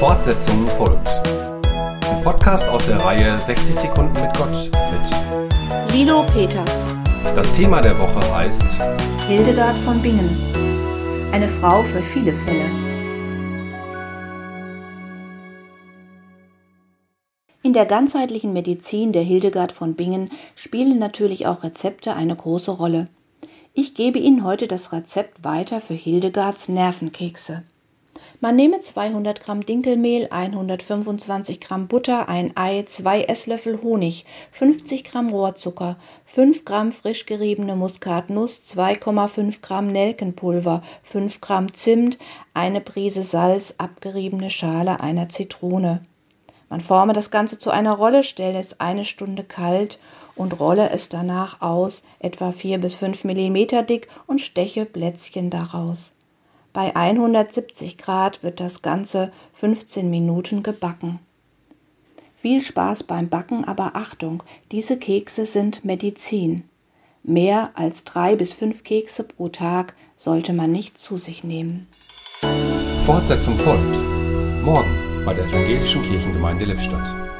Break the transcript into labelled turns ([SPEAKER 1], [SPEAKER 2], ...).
[SPEAKER 1] Fortsetzung folgt. Ein Podcast aus der Reihe 60 Sekunden mit Gott mit
[SPEAKER 2] Lilo Peters.
[SPEAKER 1] Das Thema der Woche heißt
[SPEAKER 2] Hildegard von Bingen. Eine Frau für viele Fälle. In der ganzheitlichen Medizin der Hildegard von Bingen spielen natürlich auch Rezepte eine große Rolle. Ich gebe Ihnen heute das Rezept weiter für Hildegards Nervenkekse. Man nehme 200 Gramm Dinkelmehl, 125 Gramm Butter, ein Ei, zwei Esslöffel Honig, 50 Gramm Rohrzucker, 5 Gramm frisch geriebene Muskatnuss, 2,5 Gramm Nelkenpulver, 5 Gramm Zimt, eine Prise Salz, abgeriebene Schale einer Zitrone. Man forme das Ganze zu einer Rolle, stelle es eine Stunde kalt und rolle es danach aus, etwa 4 bis 5 mm dick und steche Plätzchen daraus. Bei 170 Grad wird das Ganze 15 Minuten gebacken. Viel Spaß beim Backen, aber Achtung, diese Kekse sind Medizin. Mehr als drei bis fünf Kekse pro Tag sollte man nicht zu sich nehmen.
[SPEAKER 1] Fortsetzung folgt. Morgen bei der Evangelischen Kirchengemeinde Lippstadt.